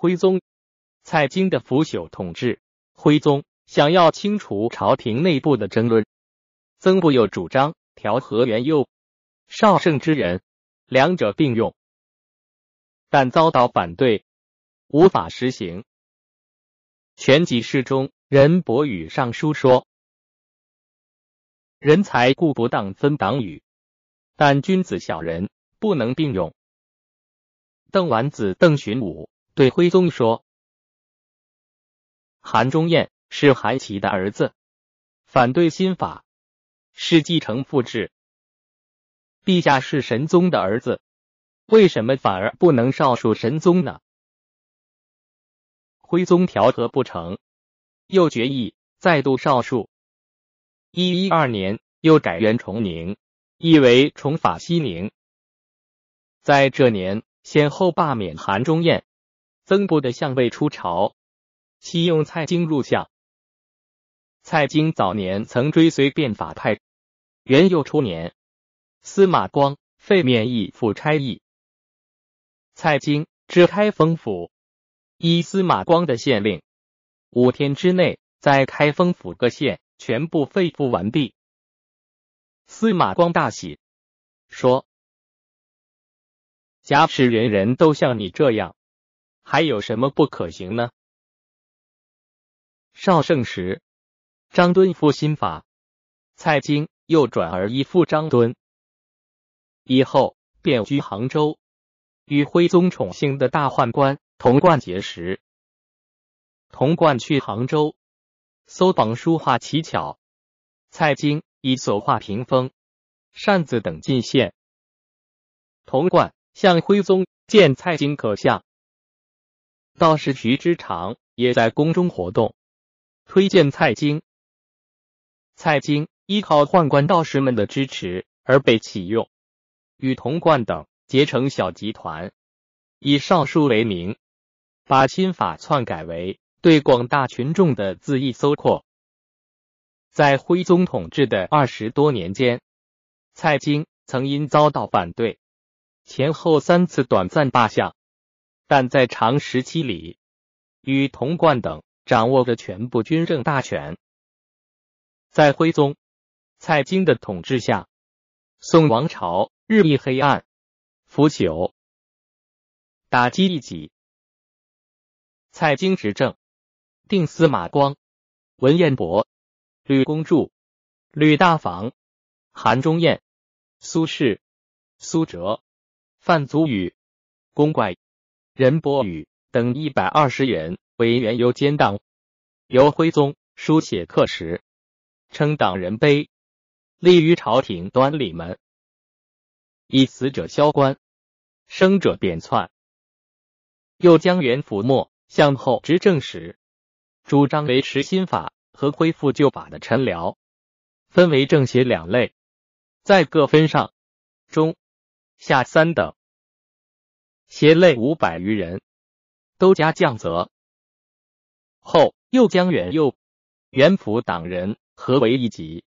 徽宗、蔡京的腐朽统治。徽宗想要清除朝廷内部的争论，曾布又主张调和元佑、绍圣之人，两者并用，但遭到反对，无法实行。全集释中，任伯宇上书说：“人才固不当分党羽，但君子小人不能并用。”邓完子邓寻武对徽宗说。韩忠彦是韩琦的儿子，反对新法，是继承父制。陛下是神宗的儿子，为什么反而不能少数神宗呢？徽宗调和不成，又决议再度少数。一一二年又改元崇宁，意为崇法熙宁。在这年，先后罢免韩忠彦、曾布的相位出朝。启用蔡京入相。蔡京早年曾追随变法派，元佑初年，司马光废免役府差役。蔡京至开封府，依司马光的县令，五天之内在开封府各县全部废复完毕。司马光大喜，说：“假使人人都像你这样，还有什么不可行呢？”绍圣时，张敦复新法，蔡京又转而依附张敦，以后便居杭州，与徽宗宠幸的大宦官童贯结识。童贯去杭州，搜榜书画奇巧，蔡京以所画屏风、扇子等进献。童贯向徽宗见蔡京可像，道士徐之常也在宫中活动。推荐蔡京，蔡京依靠宦官道士们的支持而被启用，与童贯等结成小集团，以尚书为名，把新法篡改为对广大群众的恣意搜括。在徽宗统治的二十多年间，蔡京曾因遭到反对，前后三次短暂罢相，但在长时期里，与童贯等。掌握着全部军政大权，在徽宗、蔡京的统治下，宋王朝日益黑暗、腐朽，打击异己。蔡京执政，定司马光、文彦博、吕公著、吕大房、韩忠彦、苏轼、苏辙、范祖禹、公怪、任伯宇等一百二十人。为元佑监党，由徽宗书写刻石，称党人碑，立于朝廷端礼门。以死者削官，生者贬窜。又将元符末向后执政时，主张维持新法和恢复旧法的陈辽，分为正邪两类，在各分上、中、下三等。邪类五百余人，都加降责。后又将元佑、元辅党人合为一级，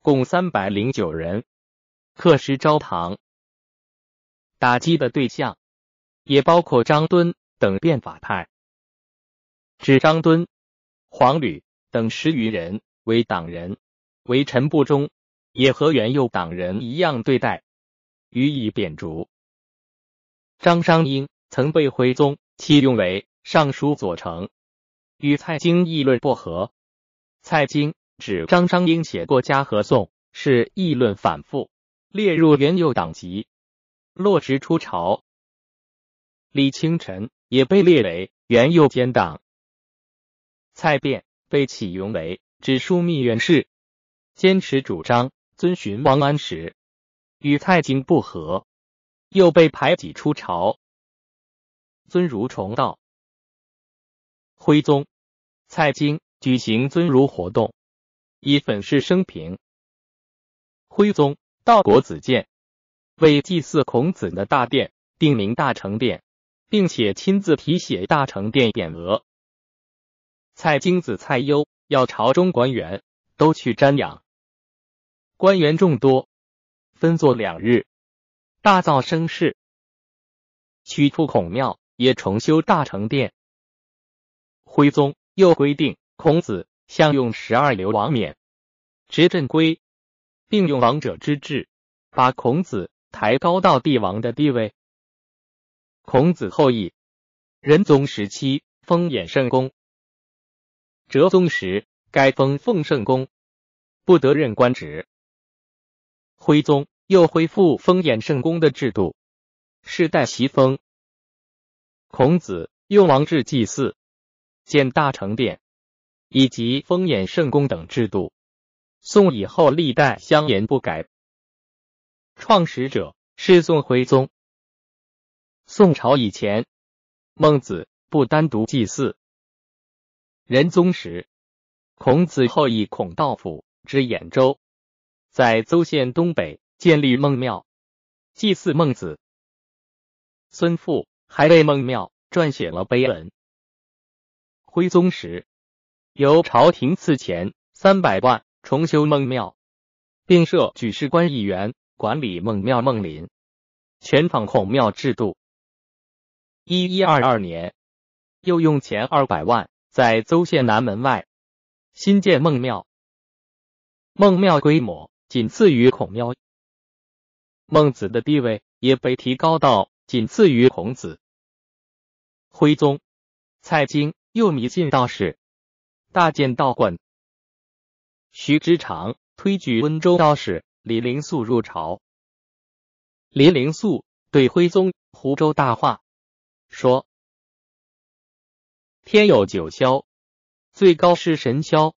共三百零九人，刻石昭堂。打击的对象也包括张敦等变法派，指张敦、黄吕等十余人为党人，为臣不忠，也和元佑党人一样对待，予以贬逐。张商英曾被徽宗启用为尚书左丞。与蔡京议论不和，蔡京指张商英写过《家和颂》，是议论反复，列入元佑党籍，落职出朝。李清晨也被列为元佑奸党。蔡卞被启用为直枢密院事，坚持主张遵循王安石，与蔡京不和，又被排挤出朝。尊儒重道，徽宗。蔡京。举行尊儒活动，以粉饰生平。徽宗。道国子监。为祭祀孔子的大殿。定名大成殿，并且亲自题写大成殿匾额。蔡京子蔡攸。要朝中官员。都去瞻仰，官员众多，分作两日，大造声势。驱出孔庙也重修大成殿。徽宗又规定，孔子相用十二流王冕，执政规，并用王者之治，把孔子抬高到帝王的地位。孔子后裔，仁宗时期封衍圣公，哲宗时改封奉圣公，不得任官职。徽宗又恢复封衍圣公的制度，世代袭封。孔子用王制祭祀、建大成殿，以及封衍圣公等制度，宋以后历代相沿不改。创始者是宋徽宗。宋朝以前，孟子不单独祭祀。仁宗时，孔子后裔孔道辅之兖州，在邹县东北建立孟庙，祭祀孟子。孙父还为孟庙撰写了碑文。徽宗时，由朝廷赐钱三百万重修孟庙，并设举事官一员管理孟庙孟林，全仿孔庙制度。一一二二年，又用钱二百万在邹县南门外新建孟庙。孟庙规模仅次于孔庙，孟子的地位也被提高到仅次于孔子。徽宗蔡京又迷信道士，大建道观。徐之长推举温州道士李灵素入朝。李灵素对徽宗湖州大话。说：天有九霄，最高是神霄。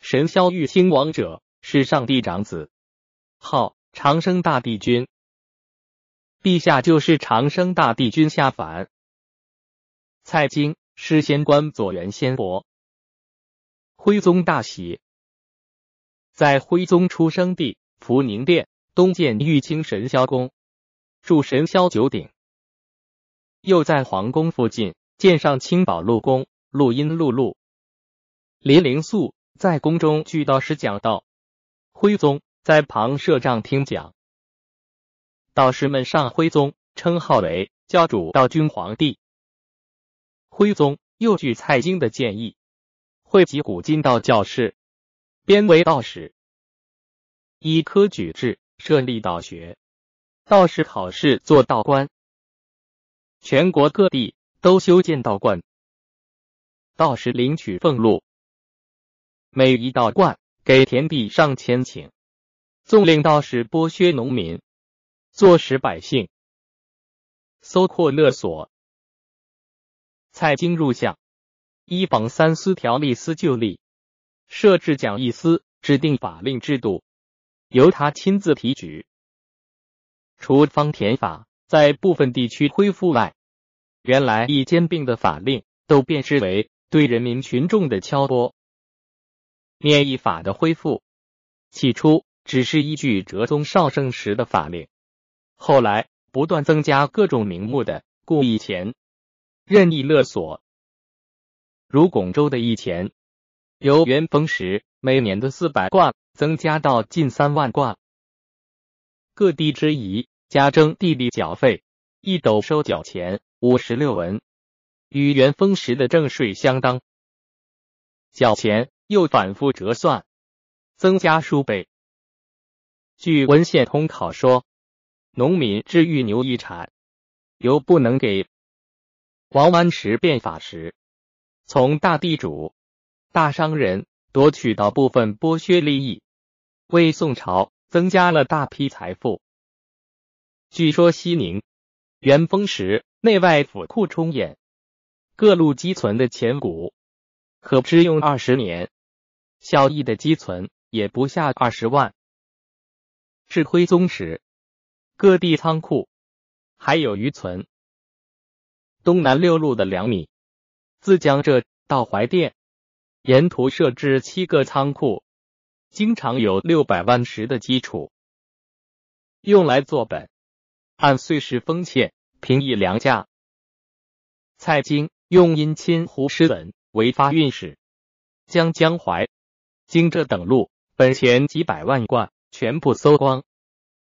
神霄遇亲王者是上帝长子，号长生大帝君。陛下就是长生大帝君下凡。蔡京是仙官左元仙伯。徽宗大喜，在徽宗出生地福宁殿东建玉清神霄宫，筑神霄九鼎。又在皇宫附近建上清宝禄宫、录音录录。林灵素在宫中据道士讲道，徽宗在旁设帐听讲。道士们上徽宗称号为教主道君皇帝。徽宗又据蔡京的建议，汇集古今道教士，编为道史，依科举制设立道学，道士考试做道官。全国各地都修建道观，道士领取俸禄，每一道观给田地上千顷，纵令道士剥削农民，坐实百姓，搜括勒索。蔡京入相，依榜三司条例司就例，设置讲义司，制定法令制度，由他亲自提举。除方田法。在部分地区恢复外，原来已兼并的法令都变质为对人民群众的敲拨。免役法的恢复，起初只是依据哲宗绍圣时的法令，后来不断增加各种名目的故意钱、任意勒索。如广州的役钱，由元丰时每年的四百贯增加到近三万贯。各地之宜。加征地利缴费，一斗收缴钱五十六文，与元丰时的正税相当。缴钱又反复折算，增加数倍。据文献通考说，农民置玉牛一产，由不能给。王安石变法时，从大地主、大商人夺取到部分剥削利益，为宋朝增加了大批财富。据说西宁元丰时内外府库充盈，各路积存的钱谷可支用二十年，小邑的积存也不下二十万。至徽宗时，各地仓库还有余存。东南六路的粮米，自江浙到淮甸，沿途设置七个仓库，经常有六百万石的基础，用来做本。按岁时封欠，平抑粮价。蔡京用阴亲胡师文为发运使，将江淮、荆浙等路本钱几百万贯全部搜光，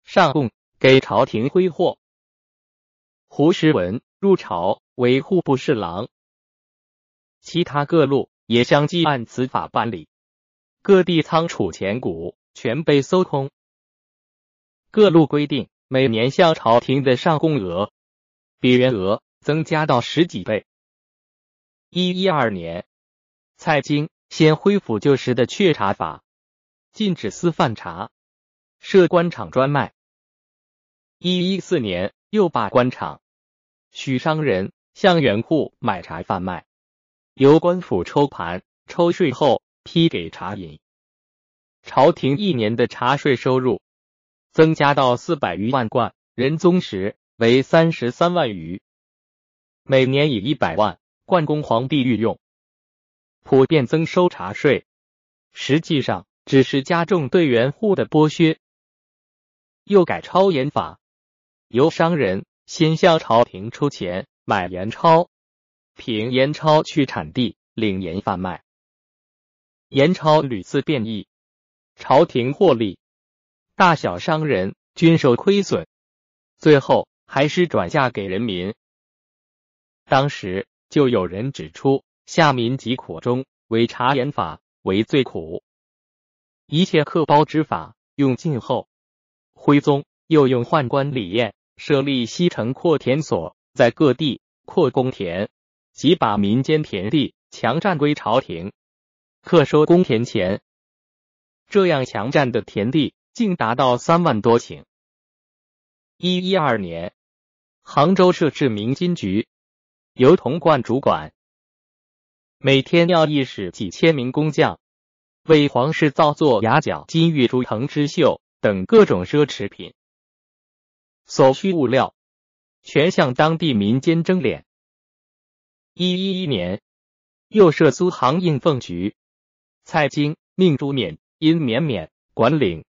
上供给朝廷挥霍。胡师文入朝为户部侍郎。其他各路也相继按此法办理，各地仓储钱谷全被搜空。各路规定每年向朝廷的上供额比原额增加到十几倍。一一二年，蔡京先恢复旧时的确查法，禁止私贩茶，设官场专卖。一一四年，又把官场许商人向原户买茶贩卖，由官府抽盘抽税后批给茶饮。朝廷一年的茶税收入。增加到四百余万贯，仁宗时为三十三万余，每年以一百万贯供皇帝御用，普遍增收茶税，实际上只是加重对原户的剥削。又改超盐法，由商人先向朝廷出钱买盐钞，凭盐钞去产地领盐贩卖，盐钞屡次变异，朝廷获利。大小商人均受亏损，最后还是转嫁给人民。当时就有人指出，下民疾苦中，为茶盐法为最苦，一切刻包之法用尽后，徽宗又用宦官李彦设立西城扩田所，在各地扩公田，即把民间田地强占归朝廷，课收公田钱。这样强占的田地。竟达到三万多顷。一一二年，杭州设置明金局，由童贯主管，每天要役使几千名工匠，为皇室造作牙角、金玉、珠藤之绣等各种奢侈品，所需物料全向当地民间征敛。一一一年，又设苏杭应奉局，蔡京命朱冕因绵绵管领。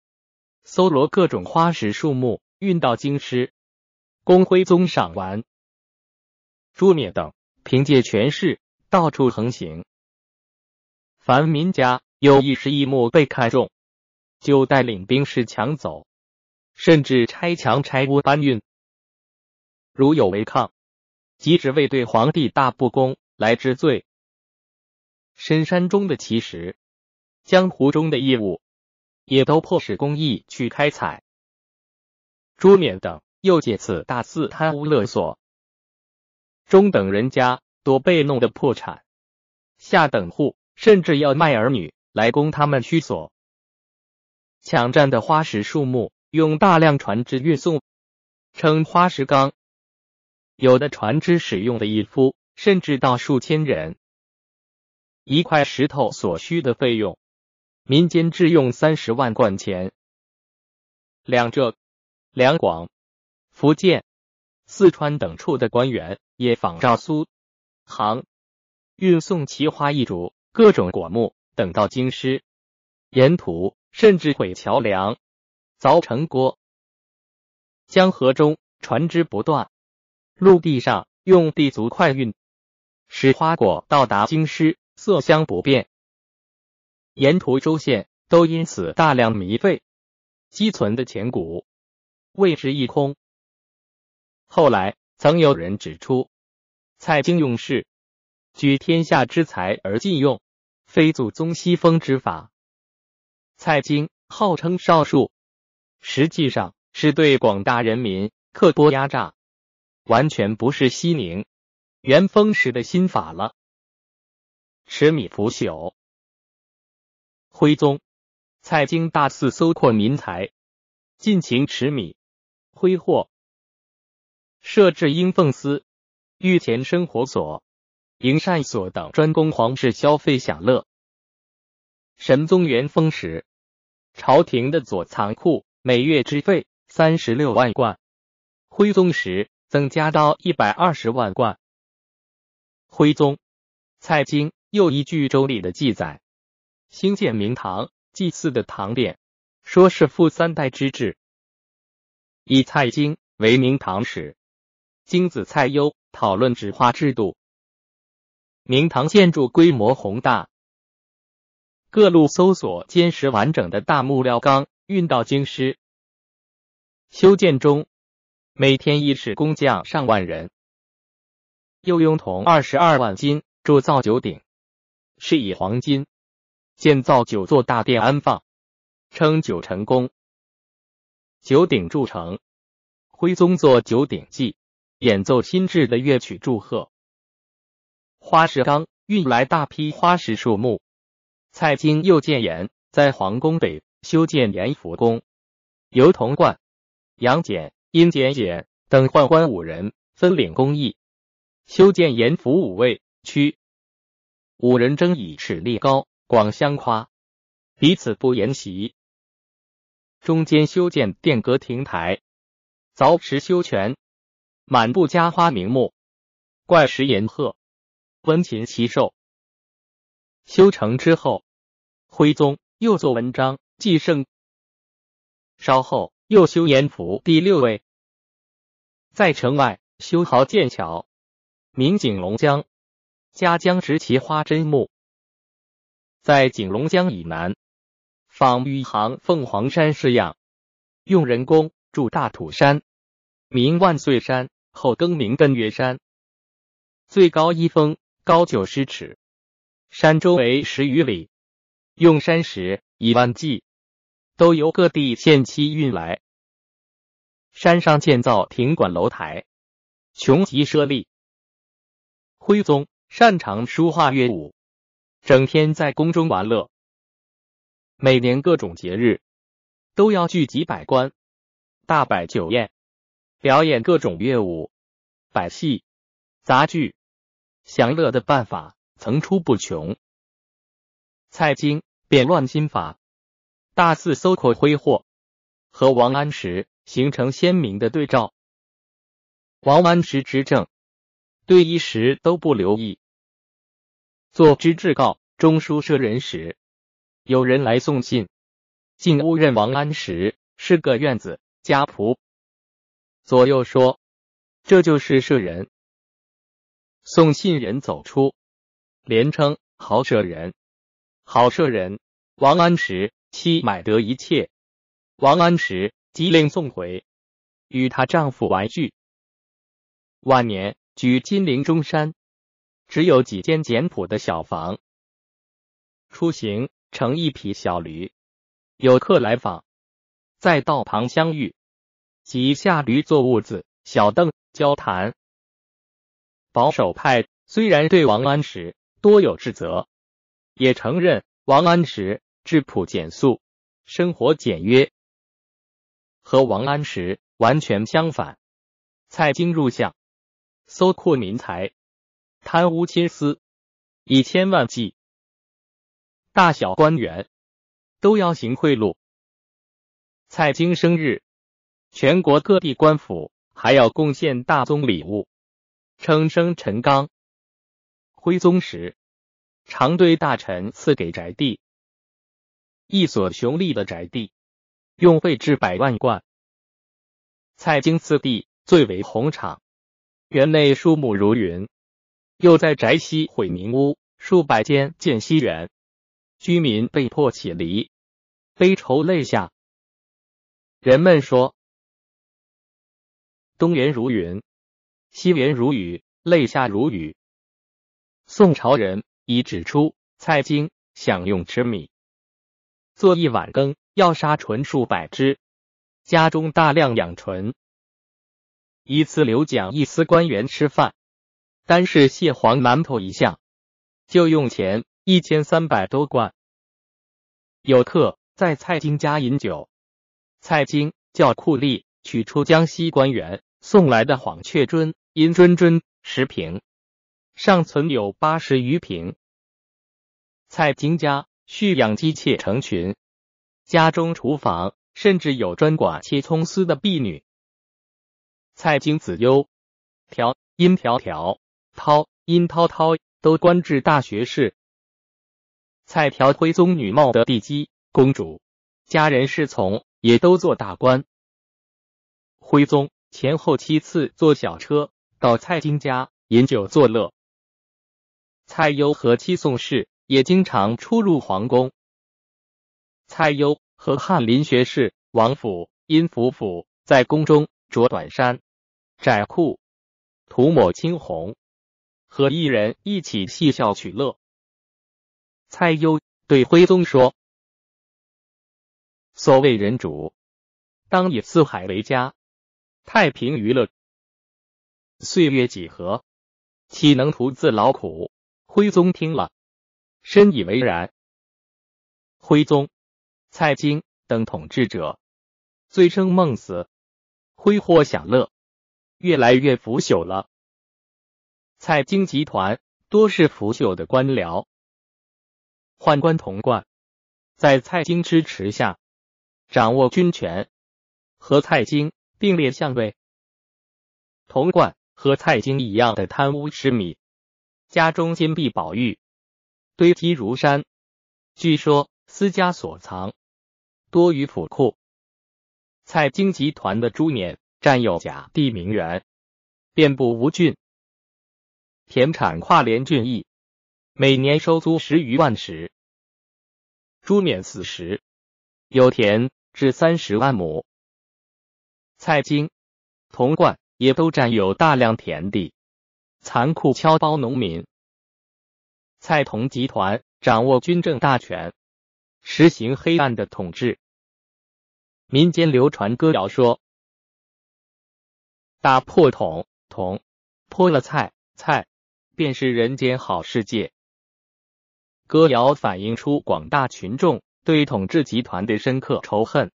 搜罗各种花石树木，运到京师，公徽宗赏玩。朱冕等凭借权势，到处横行。凡民家有一石一木被看中，就带领兵士抢走，甚至拆墙拆屋搬运。如有违抗，即使为对皇帝大不公来治罪。深山中的奇石，江湖中的异物。也都迫使公义去开采。朱冕等又借此大肆贪污勒索，中等人家多被弄得破产，下等户甚至要卖儿女来供他们驱索。抢占的花石树木用大量船只运送，称花石纲。有的船只使用的一夫甚至到数千人，一块石头所需的费用。民间制用三十万贯钱，两浙、两广、福建、四川等处的官员也仿照苏杭，运送奇花异竹、各种果木等到京师，沿途甚至毁桥梁、凿城郭。江河中船只不断，陆地上用地足快运，使花果到达京师色香不变。沿途州县都因此大量糜费，积存的钱谷为之一空。后来曾有人指出，蔡京用事举天下之财而尽用，非祖宗西风之法。蔡京号称少数，实际上是对广大人民刻剥压榨，完全不是西宁。元丰时的新法了。持米腐朽。徽宗。蔡京大肆搜括民财，尽情持米。挥霍，设置应奉司、御前生活所、营膳所等，专供皇室消费享乐。神宗元丰时，朝廷的左藏库每月支费三十六万贯，徽宗时增加到一百二十万贯。徽宗蔡京又依据周礼的记载。兴建明堂祭祀的堂殿，说是富三代之制。以蔡京为明堂使，京子蔡攸讨论纸画制度。明堂建筑规模宏大，各路搜索坚实完整的大木料缸运到京师。修建中，每天一使工匠上万人，又用铜二十二万斤铸造九鼎，是以黄金。建造九座大殿安放，称九成宫。九鼎铸成，徽宗作九鼎记，演奏新制的乐曲祝贺。花石纲运来大批花石树木，蔡京又建言在皇宫北修建延福宫，由童贯、杨戬、殷简简等宦官五人分领工艺，修建延福五位区。五人争以尺力高，广相夸，彼此不言习。中间修建殿阁亭台，凿石修泉，满布家花名木，怪石岩鹤。温禽奇兽。修成之后，徽宗又作文章继圣。稍后又修延福第六位，在城外修好建桥，名景龙江，嘉江植其花针木。在景龙江以南，仿宇航凤凰山式样，用人工筑大土山，名万岁山，后更名艮岳山，最高一峰。高九十尺，山周围十余里，用山石以万计，都由各地献期运来。山上建造亭馆楼台，穷极奢丽。徽宗擅长书画乐舞，整天在宫中玩乐。每年各种节日，都要聚集百官，大摆酒宴，表演各种乐舞、百戏、杂剧。享乐的办法层出不穷，蔡京变乱心法，大肆搜括挥霍，和王安石形成鲜明的对照。王安石执政，对一时都不留意。做知制告中书舍人时，有人来送信，竟误认王安石是个院子家仆。左右说，这就是舍人。送信人走出，连称好舍人，好舍人。王安石妻买得一切，王安石即令送回，与她丈夫玩聚。晚年居金陵中山，只有几间简朴的小房。出行乘一匹小驴，有客来访，在道旁相遇，即下驴坐屋子小凳交谈。保守派虽然对王安石多有指责，也承认王安石质朴简素，生活简约，和王安石完全相反。蔡京入相，搜括民财，贪污亲私，以千万计，大小官员都要行贿赂。蔡京生日，全国各地官府还要贡献大宗礼物。称生陈刚，徽宗时常对大臣赐给宅地，一所雄丽的宅地，用费至百万贯。蔡京赐地最为宏敞，园内树木如云，又在宅西毁民屋数百间，建西园，居民被迫起离，悲愁泪下。人们说，东园如云。西园如雨，泪下如雨。宋朝人已指出，蔡京享用吃米，做一碗羹要杀纯数百只，家中大量养纯。一次留奖一司官员吃饭，单是蟹黄馒头一项，就用钱一千三百多贯。有客在蔡京家饮酒，蔡京叫酷吏取出江西官员送来的黄雀樽。因谆谆十瓶，尚存有八十余瓶。蔡京家蓄养鸡妾成群，家中厨房甚至有专管切葱丝的婢女。蔡京子优、条、殷条条、涛、殷涛涛都官至大学士。蔡条徽宗女貌的帝姬公主，家人侍从也都做大官。徽宗前后七次坐小车。到蔡京家饮酒作乐，蔡攸和七宋氏也经常出入皇宫。蔡攸和翰林学士王府、殷府府在宫中着短衫、窄裤，涂抹青红，和一人一起嬉笑取乐。蔡攸对徽宗说：“所谓人主，当以四海为家，太平娱乐。岁月几何，岂能徒自劳苦？”徽宗听了，深以为然。徽宗、蔡京等统治者，醉生梦死，挥霍享乐，越来越腐朽了。蔡京集团多是腐朽的官僚。宦官童贯在蔡京支持下掌握军权，和蔡京并列相位。童贯和蔡京一样的贪污痴迷，家中金碧宝玉堆积如山，据说私家所藏多于府库。蔡京集团的朱年占有甲地名园，遍布吴郡，田产跨连郡邑，每年收租十余万石。朱冕死时，有田至三十万亩。蔡京、童贯也都占有大量田地，残酷敲包农民。蔡同集团掌握军政大权，实行黑暗的统治。民间流传歌谣说：“打破桶桶，破了菜菜，便是人间好世界。”歌谣反映出广大群众对统治集团的深刻仇恨，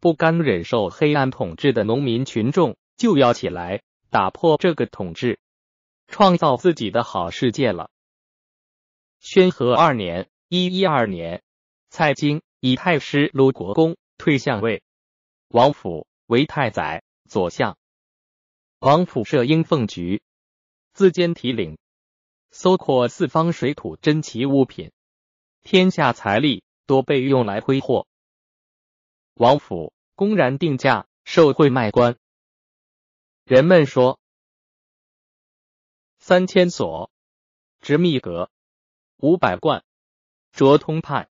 不甘忍受黑暗统治的农民群众就要起来打破这个统治，创造自己的好世界了。宣和二年（一一二年），蔡京以太师卢国公退相位，王府为太宰、左相。王府设应奉局，自兼提领。搜括四方水土珍奇物品，天下财力多被用来挥霍。王府公然定价，受贿卖官。人们说，三千所执密阁，五百贯着通判。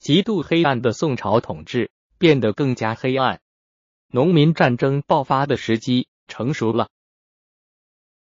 极度黑暗的宋朝统治变得更加黑暗，农民战争爆发的时机成熟了。